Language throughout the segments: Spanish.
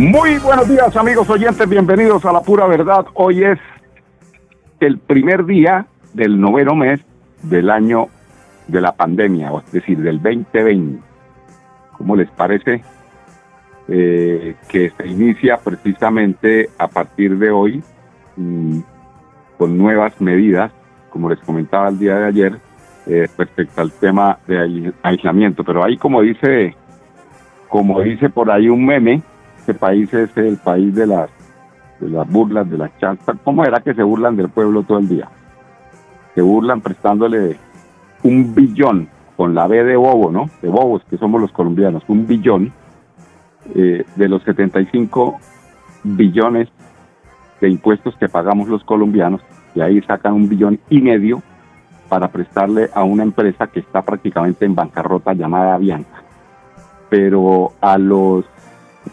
Muy buenos días amigos oyentes, bienvenidos a la pura verdad. Hoy es el primer día del noveno mes del año de la pandemia, es decir, del 2020. ¿Cómo les parece eh, que se inicia precisamente a partir de hoy mm, con nuevas medidas, como les comentaba el día de ayer, eh, respecto al tema de aislamiento? Pero ahí como dice, como dice por ahí un meme, este país es el país de las, de las burlas, de las chanzas. ¿Cómo era que se burlan del pueblo todo el día? Se burlan prestándole un billón con la B de bobo, ¿no? De bobos que somos los colombianos, un billón eh, de los 75 billones de impuestos que pagamos los colombianos, y ahí sacan un billón y medio para prestarle a una empresa que está prácticamente en bancarrota llamada Avianca. Pero a los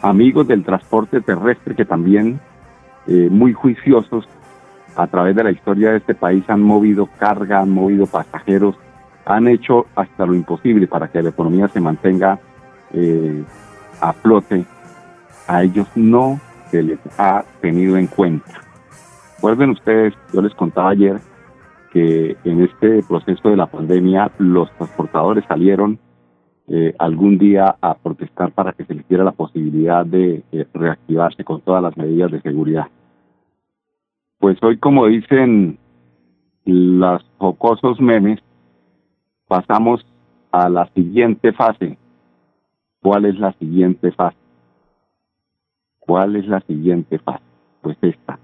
amigos del transporte terrestre que también eh, muy juiciosos a través de la historia de este país han movido carga, han movido pasajeros, han hecho hasta lo imposible para que la economía se mantenga eh, a flote. A ellos no se les ha tenido en cuenta. Recuerden ustedes, yo les contaba ayer que en este proceso de la pandemia los transportadores salieron eh, algún día a protestar para que se les diera la posibilidad de reactivarse con todas las medidas de seguridad. Pues hoy, como dicen los jocosos memes, pasamos a la siguiente fase. ¿Cuál es la siguiente fase? ¿Cuál es la siguiente fase? Pues esta.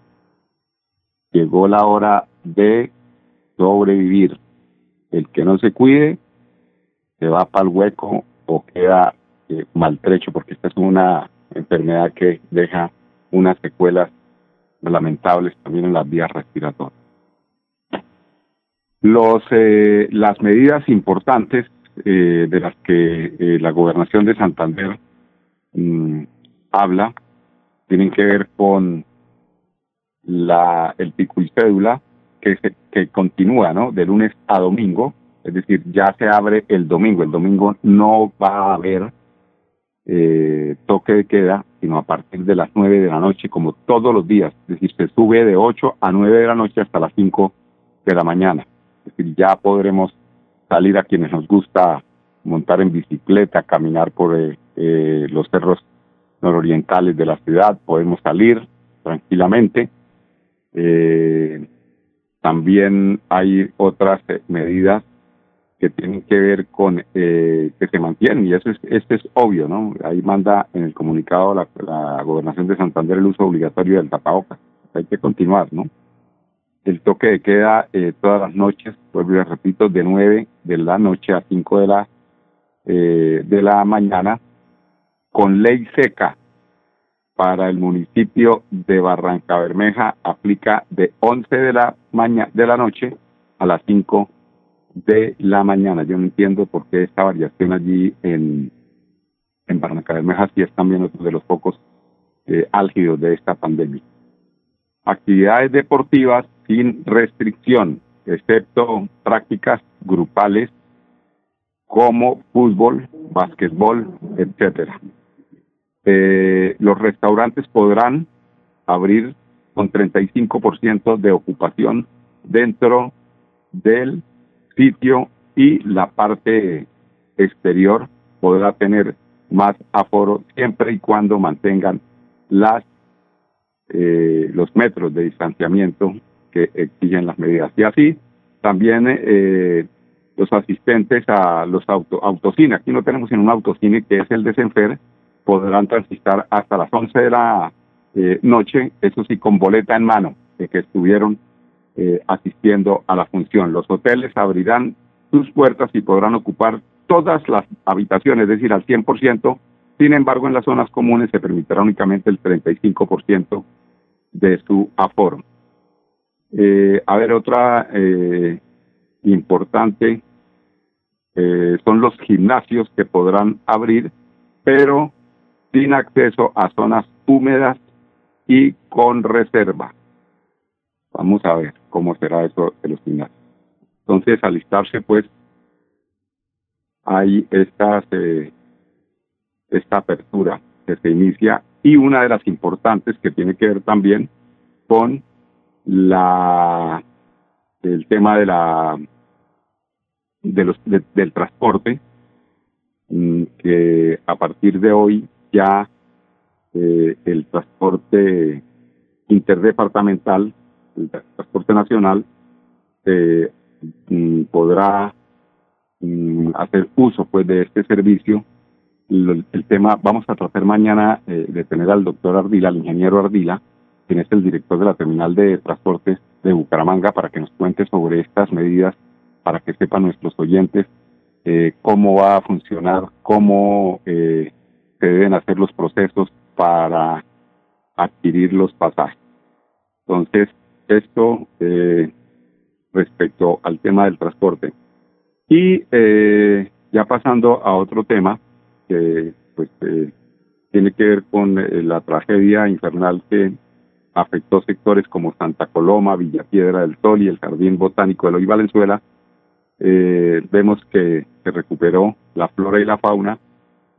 Llegó la hora de sobrevivir. El que no se cuide se va para el hueco o queda eh, maltrecho, porque esta es una enfermedad que deja unas secuelas lamentables también en las vías respiratorias. Los, eh, las medidas importantes eh, de las que la gobernación de Santander mm, habla tienen que ver con la, el pico y cédula que, que continúa ¿no? de lunes a domingo es decir, ya se abre el domingo. El domingo no va a haber eh, toque de queda, sino a partir de las 9 de la noche, como todos los días. Es decir, se sube de 8 a 9 de la noche hasta las 5 de la mañana. Es decir, ya podremos salir a quienes nos gusta montar en bicicleta, caminar por eh, eh, los cerros nororientales de la ciudad, podemos salir tranquilamente. también hay otras medidas que tienen que ver con eh, que se mantienen y eso es este es obvio no ahí manda en el comunicado la, gobernación de Santander el uso obligatorio del tapabocas. Hay que continuar no el toque de queda eh, todas las noches vuelvo y repito de 9 de la noche a 5 de la eh, de la mañana con ley seca para el municipio de Barranca Bermeja aplica de 11 de la mañana de la noche a las 5 de la mañana. Yo no entiendo por qué esta variación allí en, en Barranca Bermeja si es también otro de los pocos eh, álgidos de esta pandemia. Actividades deportivas sin restricción, excepto prácticas grupales como fútbol, básquetbol, etcétera. Eh, los restaurantes podrán abrir con 35% de ocupación dentro del sitio y la parte exterior podrá tener más aforo siempre y cuando mantengan las eh, los metros de distanciamiento que exigen las medidas. Y así también eh, los asistentes a los auto, autocines, aquí no tenemos en un autocine que es el de Senfer, podrán transitar hasta las 11 de la eh, noche, eso sí, con boleta en mano, de que estuvieron eh, asistiendo a la función. Los hoteles abrirán sus puertas y podrán ocupar todas las habitaciones, es decir, al 100%, Sin embargo, en las zonas comunes se permitirá únicamente el 35% de su aforo. Eh, a ver, otra eh, importante son los gimnasios que podrán abrir, pero sin acceso a zonas húmedas y con reserva. Vamos a ver cómo será eso de los gimnasios. Entonces, alistarse, pues, hay estas, eh, esta apertura que se inicia y una de las importantes que tiene que ver también con la el tema de la de los del transporte mm, que a partir de hoy ya eh, el transporte interdepartamental el transporte nacional eh, mm, podrá mm, hacer uso pues de este servicio el, tema vamos a tratar mañana eh, de tener al doctor Ardila al ingeniero Ardila quien es el director de la terminal de transportes de Bucaramanga, para que nos cuente sobre estas medidas, para que sepan nuestros oyentes eh, cómo va a funcionar, cómo eh, se deben hacer los procesos para adquirir los pasajes. Entonces, esto eh, respecto al tema del transporte. Y ya pasando a otro tema, que pues tiene que ver con la tragedia infernal que afectó sectores como Santa Coloma, Villa Piedra del Sol y el Jardín Botánico de Loy Valenzuela, eh, vemos que se recuperó la flora y la fauna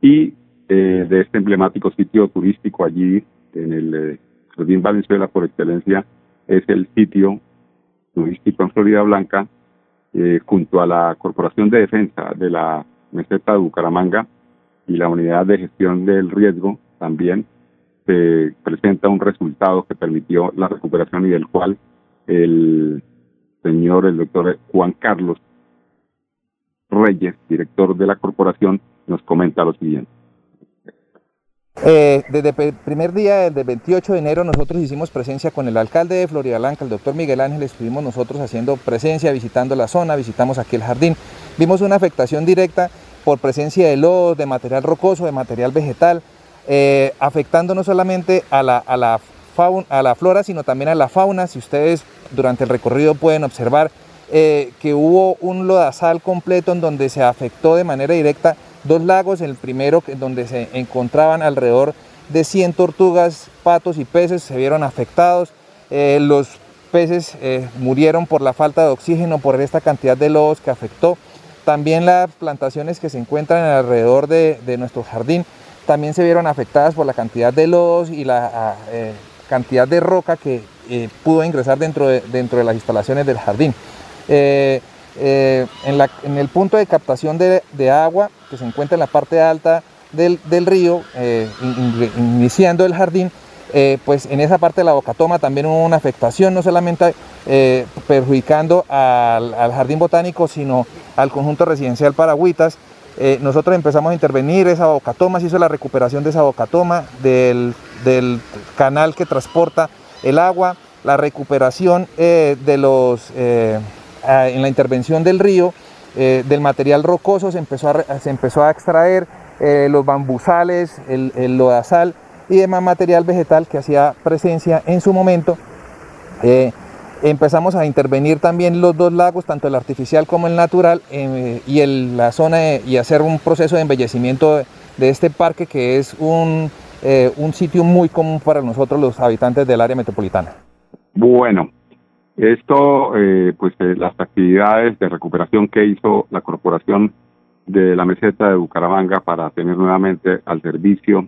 y eh, de este emblemático sitio turístico allí en el eh, Jardín Valenzuela por excelencia es el sitio turístico en Florida Blanca junto a la Corporación de Defensa de la Meseta de Bucaramanga y la Unidad de Gestión del Riesgo también se presenta un resultado que permitió la recuperación y del cual el señor, el doctor Juan Carlos Reyes, director de la corporación, nos comenta lo siguiente. Eh, desde el primer día, del 28 de enero, nosotros hicimos presencia con el alcalde de Florida Blanca, el doctor Miguel Ángel, estuvimos nosotros haciendo presencia, visitando la zona, visitamos aquí el jardín. Vimos una afectación directa por presencia de lodo, de material rocoso, de material vegetal, eh, afectando no solamente a la flora, sino también a la fauna. Si ustedes durante el recorrido pueden observar eh, que hubo un lodazal completo en donde se afectó de manera directa dos lagos, el primero donde se encontraban alrededor de 100 tortugas, patos y peces se vieron afectados. Eh, los peces murieron por la falta de oxígeno, por esta cantidad de lodos que afectó. También las plantaciones que se encuentran alrededor de, de nuestro jardín también se vieron afectadas por la cantidad de lodos y la ah, eh, cantidad de roca que eh, pudo ingresar dentro de, dentro de las instalaciones del jardín. Eh, en, el punto de captación de, agua que se encuentra en la parte alta del, río, iniciando el jardín, pues en esa parte de la bocatoma también hubo una afectación, no solamente perjudicando al, jardín botánico, sino al conjunto residencial Paragüitas, eh, nosotros empezamos a intervenir esa bocatoma, se hizo la recuperación de esa bocatoma, del, del canal que transporta el agua, la recuperación eh, de los, eh, en la intervención del río, del material rocoso se empezó a, se extraer los bambusales, el, el, lodazal y demás material vegetal que hacía presencia en su momento empezamos a intervenir también los dos lagos, tanto el artificial como el natural, eh, y la zona y hacer un proceso de embellecimiento de, este parque que es un, eh, un sitio muy común para nosotros los habitantes del área metropolitana. Bueno, esto, eh, pues las actividades de recuperación que hizo la corporación de la meseta de Bucaramanga para tener nuevamente al servicio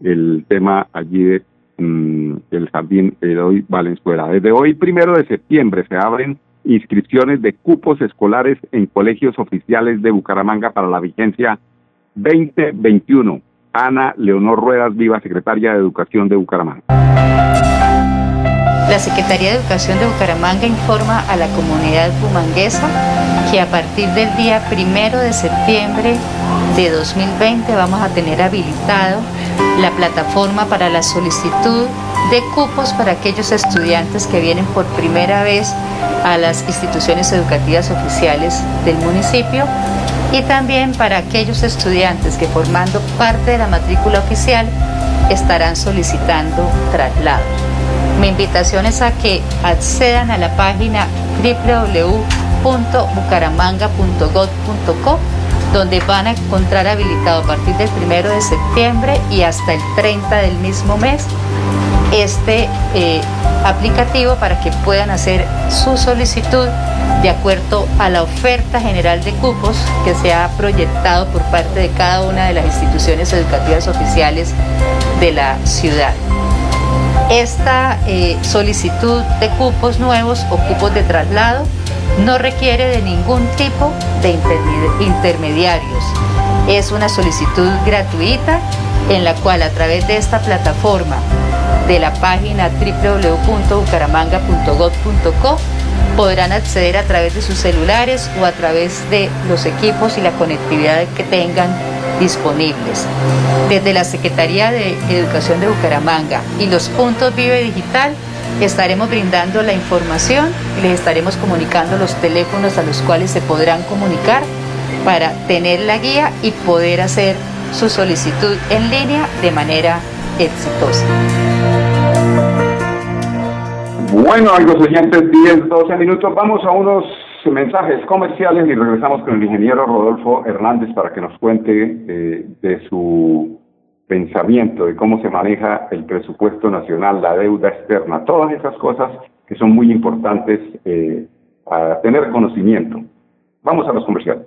el tema allí de Mm, el Jardín Eloy Valenzuela. Desde hoy, primero de septiembre, se abren inscripciones de cupos escolares en colegios oficiales de Bucaramanga para la vigencia 2021. Ana Leonor Ruedas Viva, secretaria de Educación de Bucaramanga. La Secretaría de Educación de Bucaramanga informa a la comunidad bumanguesa que a partir del día primero de septiembre de 2020 vamos a tener habilitado la plataforma para la solicitud de cupos para aquellos estudiantes que vienen por primera vez a las instituciones educativas oficiales del municipio y también para aquellos estudiantes que formando parte de la matrícula oficial estarán solicitando traslado. Mi invitación es a que accedan a la página www.bucaramanga.gov.co donde van a encontrar habilitado a partir del 1 de septiembre y hasta el 30 del mismo mes este eh, aplicativo para que puedan hacer su solicitud de acuerdo a la oferta general de cupos que se ha proyectado por parte de cada una de las instituciones educativas oficiales de la ciudad. Esta eh, solicitud de cupos nuevos o cupos de traslado no requiere de ningún tipo de intermediarios. Es una solicitud gratuita en la cual a través de esta plataforma de la página www.bucaramanga.gov.co podrán acceder a través de sus celulares o a través de los equipos y la conectividad que tengan disponibles. Desde la Secretaría de Educación de Bucaramanga y los puntos Vive Digital estaremos brindando la información y les estaremos comunicando los teléfonos a los cuales se podrán comunicar para tener la guía y poder hacer su solicitud en línea de manera exitosa. Bueno, amigos oyentes, 10, 12 minutos. Vamos a unos mensajes comerciales y regresamos con el ingeniero Rodolfo Hernández para que nos cuente eh, de su pensamiento, de cómo se maneja el presupuesto nacional, la deuda externa, todas esas cosas que son muy importantes eh, a tener conocimiento. Vamos a los comerciales.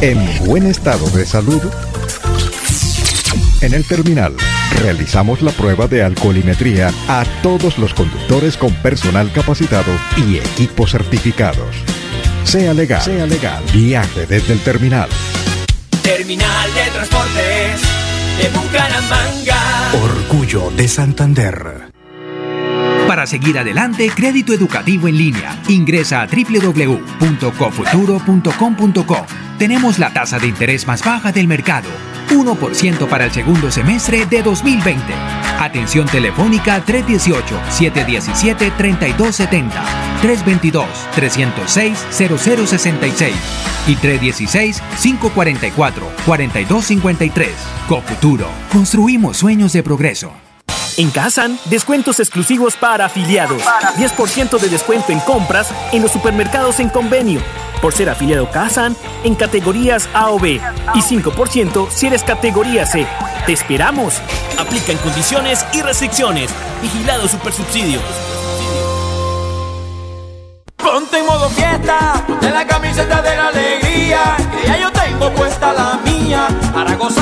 en buen estado de salud? En el terminal, realizamos la prueba de alcoholimetría a todos los conductores con personal capacitado y equipos certificados. Sea legal, sea legal, viaje desde el terminal. Terminal de Transportes de Bucaramanga. Orgullo de Santander. Para seguir adelante, crédito educativo en línea. Ingresa a www.cofuturo.com.co. Tenemos la tasa de interés más baja del mercado 1% para el segundo semestre de 2020. Atención telefónica 318-717-3270, 322-306-0066 y 316-544-4253. Cofuturo. Construimos sueños de progreso. En Kazan, descuentos exclusivos para afiliados. 10% de descuento en compras en los supermercados en convenio. Por ser afiliado Kazan en categorías A o B. Y 5% si eres categoría C. ¡Te esperamos! Aplica en condiciones y restricciones. Vigilado Supersubsidio. Ponte en modo fiesta, ponte la camiseta de la alegría, que ya yo tengo puesta la mía, para gozar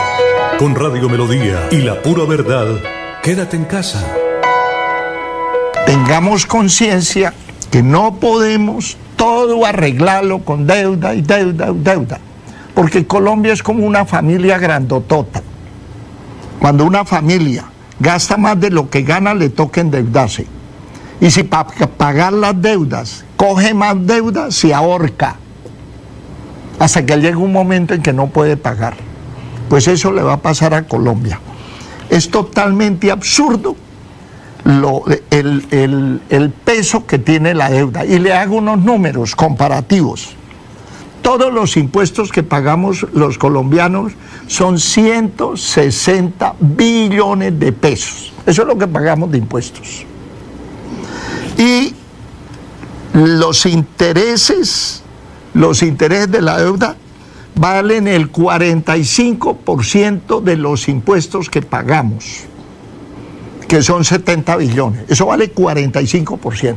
Con Radio Melodía y la pura verdad, quédate en casa. Tengamos conciencia que no podemos todo arreglarlo con deuda y deuda y deuda. Porque Colombia es como una familia grandotota. Cuando una familia gasta más de lo que gana, le toca endeudarse. Y si para pagar las deudas coge más deudas, se ahorca. Hasta que llega un momento en que no puede pagar. Pues eso le va a pasar a Colombia. Es totalmente absurdo el, peso que tiene la deuda. Y le hago unos números comparativos. Todos los impuestos que pagamos los colombianos son 160 billones de pesos. Eso es lo que pagamos de impuestos. Y los intereses, los intereses de la deuda valen el 45% de los impuestos que pagamos, que son 70 billones. Eso vale 45%.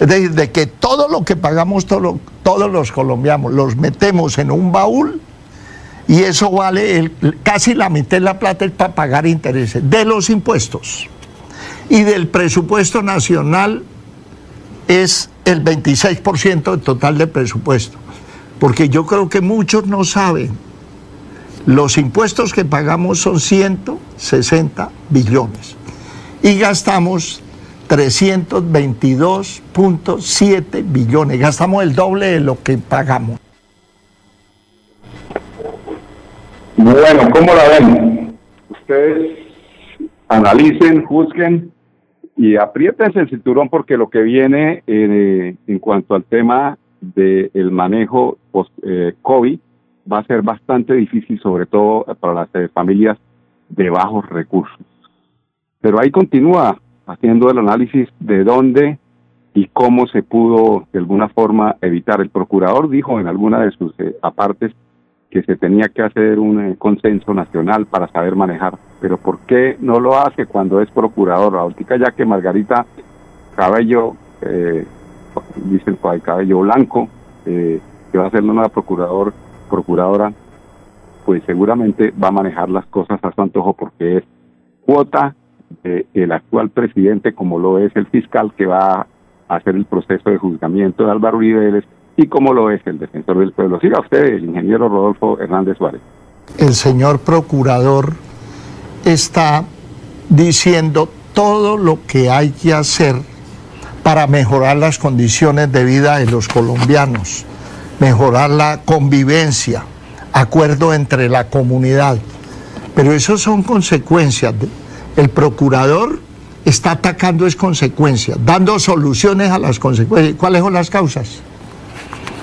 Es decir, de que todo lo que pagamos todos los colombianos los metemos en un baúl y eso vale casi la mitad de la plata es para pagar intereses de los impuestos. Y del presupuesto nacional es el 26% del total del presupuesto. Porque yo creo que muchos no saben. Los impuestos que pagamos son 160 billones y gastamos 322.7 billones. Gastamos el doble de lo que pagamos. Bueno, ¿cómo la ven? Ustedes analicen, juzguen y apriétense el cinturón porque lo que viene eh, en cuanto al tema del manejo post-COVID eh, va a ser bastante difícil, sobre todo para las eh, familias de bajos recursos. Pero ahí continúa haciendo el análisis de dónde y cómo se pudo de alguna forma evitar. El procurador dijo en alguna de sus eh, apartes que se tenía que hacer un eh, consenso nacional para saber manejar, pero ¿por qué no lo hace cuando es procurador? Ahorita ya que Margarita Cabello, eh, dicen cabello blanco, eh, que va a ser una procurador, procuradora, pues seguramente va a manejar las cosas a su antojo porque es cuota el actual presidente, como lo es el fiscal que va a hacer el proceso de juzgamiento de Álvaro Uribe y como lo es el defensor del pueblo. Siga usted, el ingeniero Rodolfo Hernández Suárez. El señor procurador está diciendo todo lo que hay que hacer para mejorar las condiciones de vida de los colombianos, mejorar la convivencia, acuerdo entre la comunidad. Pero eso son consecuencias el procurador está atacando es consecuencias, dando soluciones a las consecuencias. ¿Cuáles son las causas?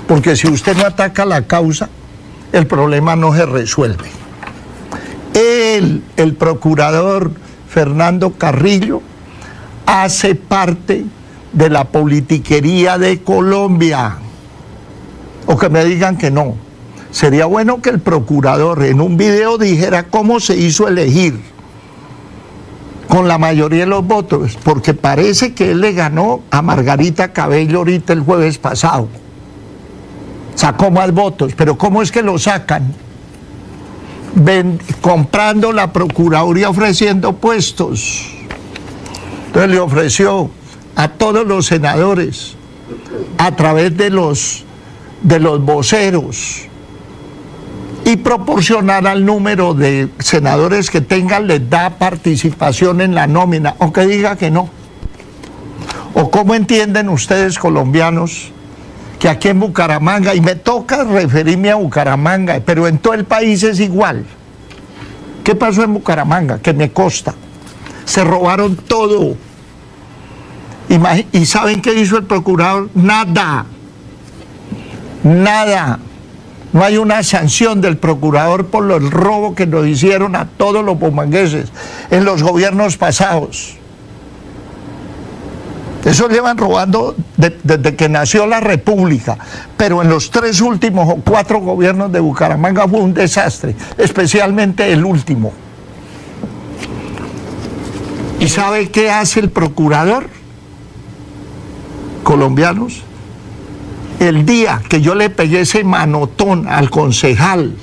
Porque si usted no ataca la causa, el problema no se resuelve. Él, el procurador Fernando Carrillo, hace parte de la politiquería de Colombia. O que me digan que no. Sería bueno que el procurador en un video dijera cómo se hizo elegir con la mayoría de los votos, porque parece que él le ganó a Margarita Cabello ahorita el jueves pasado. Sacó más votos, pero ¿cómo es que lo sacan? comprando la Procuraduría ofreciendo puestos. Entonces le ofreció a todos los senadores, a través de los, de los voceros, y proporcionar al número de senadores que tengan les da participación en la nómina, aunque diga que no. ¿O cómo entienden ustedes colombianos que aquí en Bucaramanga, y me toca referirme a Bucaramanga, pero en todo el país es igual? ¿Qué pasó en Bucaramanga? Que me consta. Se robaron todo. ¿Y saben qué hizo el procurador? Nada. Nada. No hay una sanción del procurador por el robo que nos hicieron a todos los bumangueses en los gobiernos pasados. Eso llevan robando desde que nació la República, pero en los tres últimos o cuatro gobiernos de Bucaramanga fue un desastre, especialmente el último. ¿Y sabe qué hace el procurador? Colombianos el día que yo le pegué ese manotón al concejal,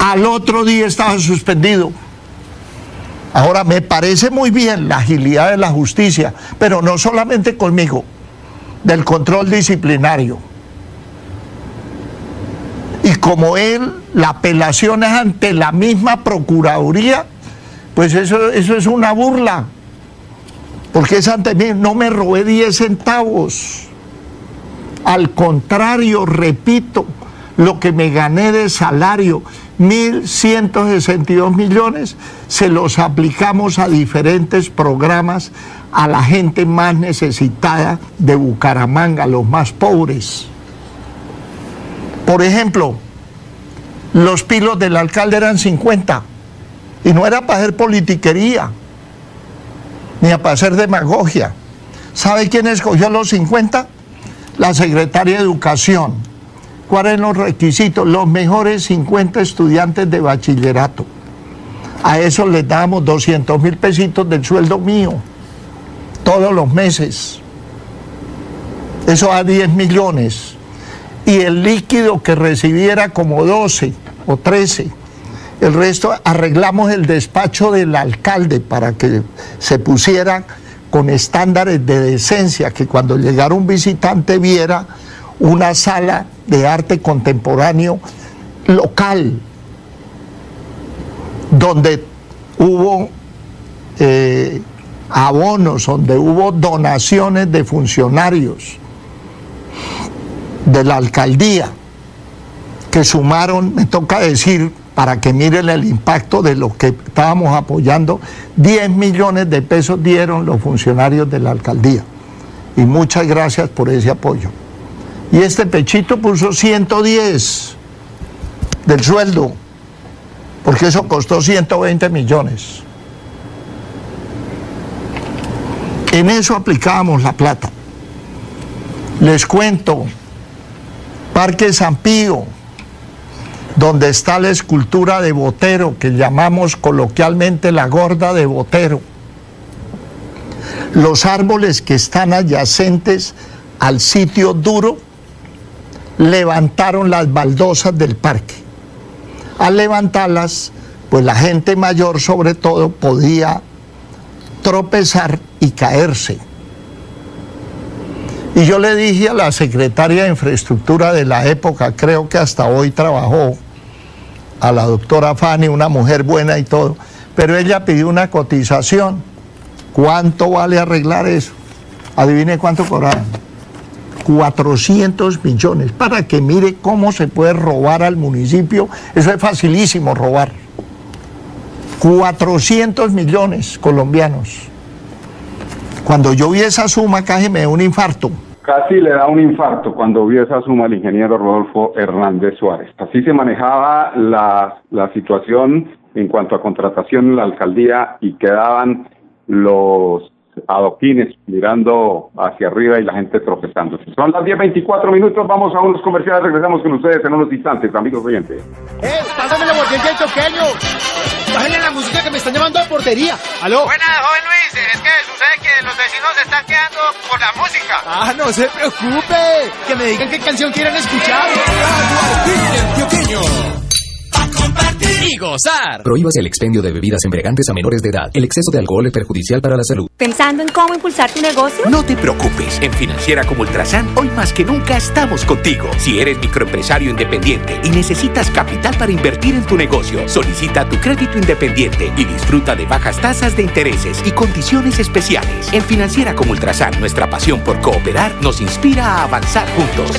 al otro día estaba suspendido. Ahora, me parece muy bien la agilidad de la justicia, pero no solamente conmigo, del control disciplinario. Y como él, la apelación es ante la misma Procuraduría, pues eso, eso es una burla. Porque es ante mí, no me robé 10 centavos. Al contrario, repito, lo que me gané de salario, 1.162 millones, se los aplicamos a diferentes programas a la gente más necesitada de Bucaramanga, los más pobres. Por ejemplo, los pilos del alcalde eran 50 y no era para hacer politiquería ni para hacer demagogia. ¿Sabe quién escogió los 50? La secretaria de Educación. ¿Cuáles eran los requisitos? Los mejores 50 estudiantes de bachillerato. A eso les damos 200 mil pesitos del sueldo mío, todos los meses. Eso a 10 millones. Y el líquido que recibiera como 12 o 13. El resto arreglamos el despacho del alcalde para que se pusiera con estándares de decencia, que cuando llegara un visitante viera una sala de arte contemporáneo local, donde hubo eh, abonos, donde hubo donaciones de funcionarios de la alcaldía, que sumaron, me toca decir, para que miren el impacto de lo que estábamos apoyando, 10 millones de pesos dieron los funcionarios de la alcaldía. Y muchas gracias por ese apoyo. Y este pechito puso 110 del sueldo, porque eso costó 120 millones. En eso aplicábamos la plata. Les cuento, Parque San Pío, donde está la escultura de Botero, que llamamos coloquialmente la gorda de Botero. Los árboles que están adyacentes al sitio duro levantaron las baldosas del parque. Al levantarlas, pues la gente mayor sobre todo podía tropezar y caerse. Y yo le dije a la secretaria de infraestructura de la época, creo que hasta hoy trabajó, a la doctora Fanny, una mujer buena y todo, pero ella pidió una cotización. ¿Cuánto vale arreglar eso? Adivine cuánto cobraron. 400 millones, para que mire cómo se puede robar al municipio. Eso es facilísimo robar. 400 millones colombianos. Cuando yo vi esa suma, casi me dio un infarto. Casi le da un infarto cuando vio esa suma al ingeniero Rodolfo Hernández Suárez. Así se manejaba la, la situación en cuanto a contratación en la alcaldía y quedaban los adoquines mirando hacia arriba y la gente tropezando. Son las 10.24 minutos, vamos a unos comerciales, regresamos con ustedes en unos instantes, amigos oyentes. ¡Eh! ¡Pásame la botella choqueño! ¡Bájenle la música que me están llamando a portería! ¿Aló? Buenas, joven Luis, es que sucede que los vecinos se están quedando por la música. ¡Ah, no se preocupe! Que me digan qué canción quieren escuchar. Y gozar. Prohíbas el expendio de bebidas embriagantes a menores de edad. El exceso de alcohol es perjudicial para la salud. ¿Pensando en cómo impulsar tu negocio? No te preocupes, en Financiera como Ultrasan, hoy más que nunca estamos contigo. Si eres microempresario independiente y necesitas capital para invertir en tu negocio, solicita tu crédito independiente y disfruta de bajas tasas de intereses y condiciones especiales. En Financiera como Ultrasan, nuestra pasión por cooperar nos inspira a avanzar juntos.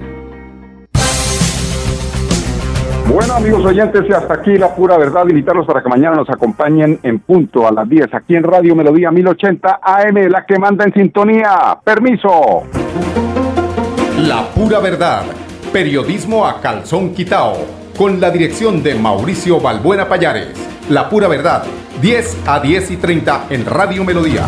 Amigos oyentes, y hasta aquí la pura verdad. Invitarlos para que mañana nos acompañen en punto a las 10 aquí en Radio Melodía 1080 AM, la que manda en sintonía. Permiso. La pura verdad. Periodismo a calzón quitao. Con la dirección de Mauricio Balbuena Payares. La pura verdad. 10 a 10 y 30 en Radio Melodía.